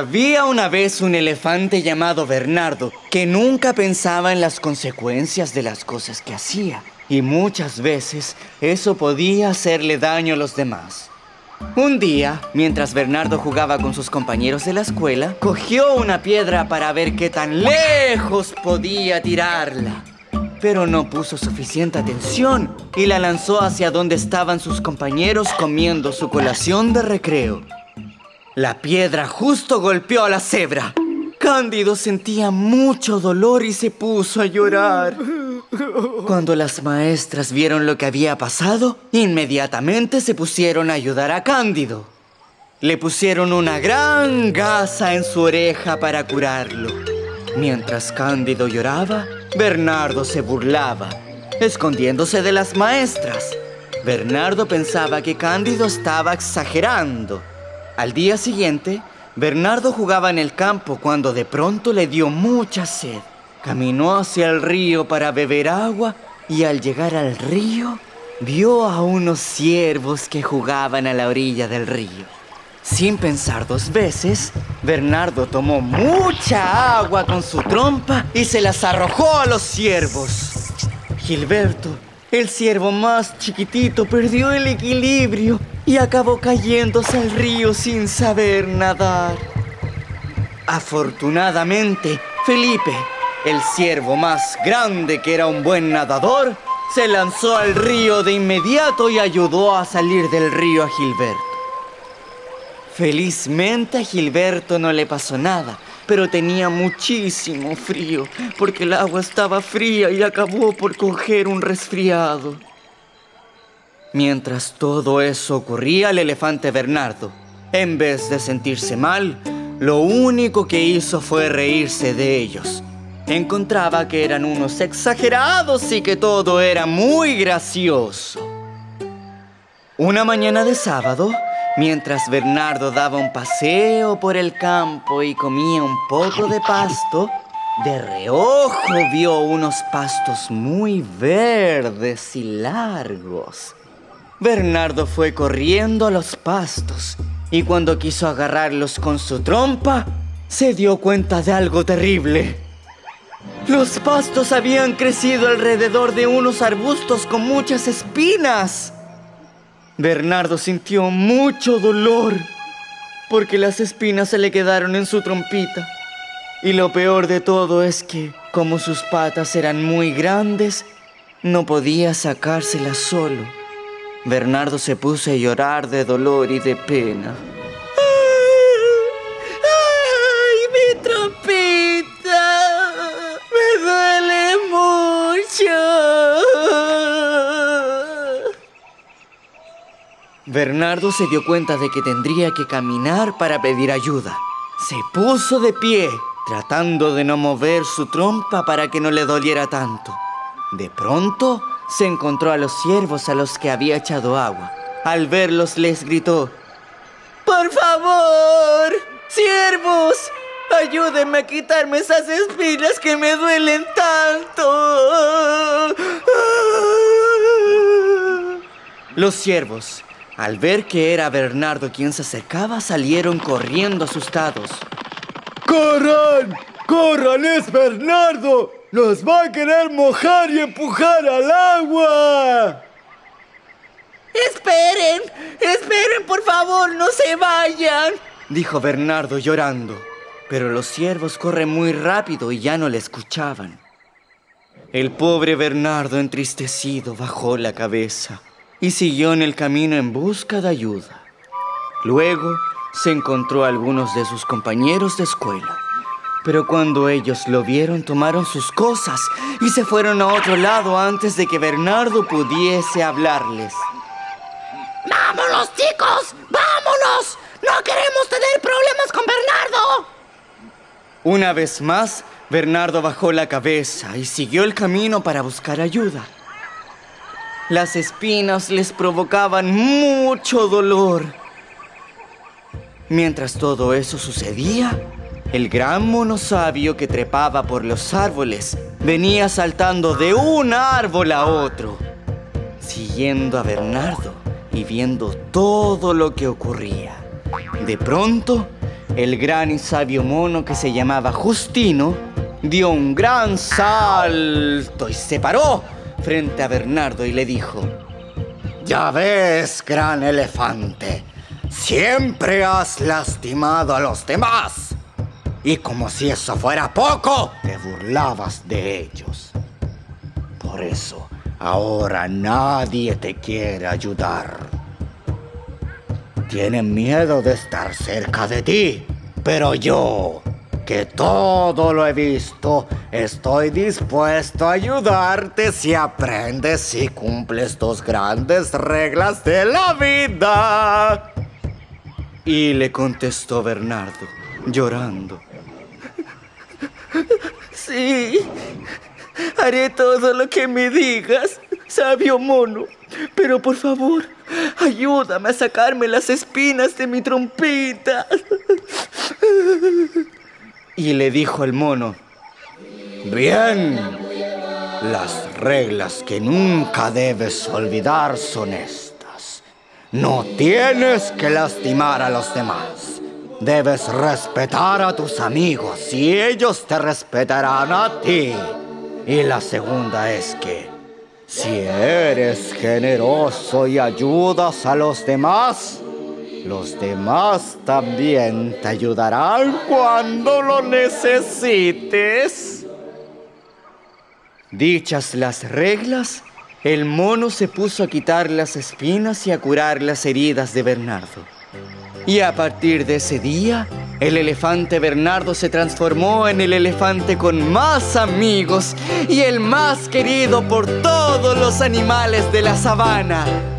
Había una vez un elefante llamado Bernardo que nunca pensaba en las consecuencias de las cosas que hacía. Y muchas veces eso podía hacerle daño a los demás. Un día, mientras Bernardo jugaba con sus compañeros de la escuela, cogió una piedra para ver qué tan lejos podía tirarla. Pero no puso suficiente atención y la lanzó hacia donde estaban sus compañeros comiendo su colación de recreo. La piedra justo golpeó a la cebra. Cándido sentía mucho dolor y se puso a llorar. Cuando las maestras vieron lo que había pasado, inmediatamente se pusieron a ayudar a Cándido. Le pusieron una gran gasa en su oreja para curarlo. Mientras Cándido lloraba, Bernardo se burlaba, escondiéndose de las maestras. Bernardo pensaba que Cándido estaba exagerando. Al día siguiente, Bernardo jugaba en el campo cuando de pronto le dio mucha sed. Caminó hacia el río para beber agua y al llegar al río vio a unos ciervos que jugaban a la orilla del río. Sin pensar dos veces, Bernardo tomó mucha agua con su trompa y se las arrojó a los ciervos. Gilberto, el ciervo más chiquitito, perdió el equilibrio y acabó cayéndose al río sin saber nadar. Afortunadamente, Felipe, el ciervo más grande que era un buen nadador, se lanzó al río de inmediato y ayudó a salir del río a Gilberto. Felizmente a Gilberto no le pasó nada, pero tenía muchísimo frío, porque el agua estaba fría y acabó por coger un resfriado. Mientras todo eso ocurría, el elefante Bernardo, en vez de sentirse mal, lo único que hizo fue reírse de ellos. Encontraba que eran unos exagerados y que todo era muy gracioso. Una mañana de sábado, mientras Bernardo daba un paseo por el campo y comía un poco de pasto, de reojo vio unos pastos muy verdes y largos. Bernardo fue corriendo a los pastos y cuando quiso agarrarlos con su trompa, se dio cuenta de algo terrible. Los pastos habían crecido alrededor de unos arbustos con muchas espinas. Bernardo sintió mucho dolor porque las espinas se le quedaron en su trompita. Y lo peor de todo es que, como sus patas eran muy grandes, no podía sacárselas solo. Bernardo se puso a llorar de dolor y de pena. ¡Ay, mi trompita! ¡Me duele mucho! Bernardo se dio cuenta de que tendría que caminar para pedir ayuda. Se puso de pie, tratando de no mover su trompa para que no le doliera tanto. De pronto, se encontró a los ciervos a los que había echado agua. Al verlos les gritó, ¡Por favor! ¡Ciervos! ¡Ayúdenme a quitarme esas espinas que me duelen tanto! Los ciervos, al ver que era Bernardo quien se acercaba, salieron corriendo asustados. ¡Corran! ¡Corran! ¡Es Bernardo! ¡Nos va a querer mojar y empujar al agua! ¡Esperen! ¡Esperen, por favor! ¡No se vayan! Dijo Bernardo llorando. Pero los ciervos corren muy rápido y ya no le escuchaban. El pobre Bernardo, entristecido, bajó la cabeza y siguió en el camino en busca de ayuda. Luego se encontró a algunos de sus compañeros de escuela. Pero cuando ellos lo vieron, tomaron sus cosas y se fueron a otro lado antes de que Bernardo pudiese hablarles. ¡Vámonos, chicos! ¡Vámonos! ¡No queremos tener problemas con Bernardo! Una vez más, Bernardo bajó la cabeza y siguió el camino para buscar ayuda. Las espinas les provocaban mucho dolor. Mientras todo eso sucedía, el gran mono sabio que trepaba por los árboles venía saltando de un árbol a otro, siguiendo a Bernardo y viendo todo lo que ocurría. De pronto, el gran y sabio mono que se llamaba Justino dio un gran salto y se paró frente a Bernardo y le dijo, Ya ves, gran elefante, siempre has lastimado a los demás. Y como si eso fuera poco, te burlabas de ellos. Por eso, ahora nadie te quiere ayudar. Tienen miedo de estar cerca de ti, pero yo, que todo lo he visto, estoy dispuesto a ayudarte si aprendes y cumples tus grandes reglas de la vida. Y le contestó Bernardo, llorando. Sí, haré todo lo que me digas, sabio mono. Pero por favor, ayúdame a sacarme las espinas de mi trompita. Y le dijo el mono, Bien, las reglas que nunca debes olvidar son estas. No tienes que lastimar a los demás. Debes respetar a tus amigos y ellos te respetarán a ti. Y la segunda es que si eres generoso y ayudas a los demás, los demás también te ayudarán cuando lo necesites. Dichas las reglas, el mono se puso a quitar las espinas y a curar las heridas de Bernardo. Y a partir de ese día, el elefante Bernardo se transformó en el elefante con más amigos y el más querido por todos los animales de la sabana.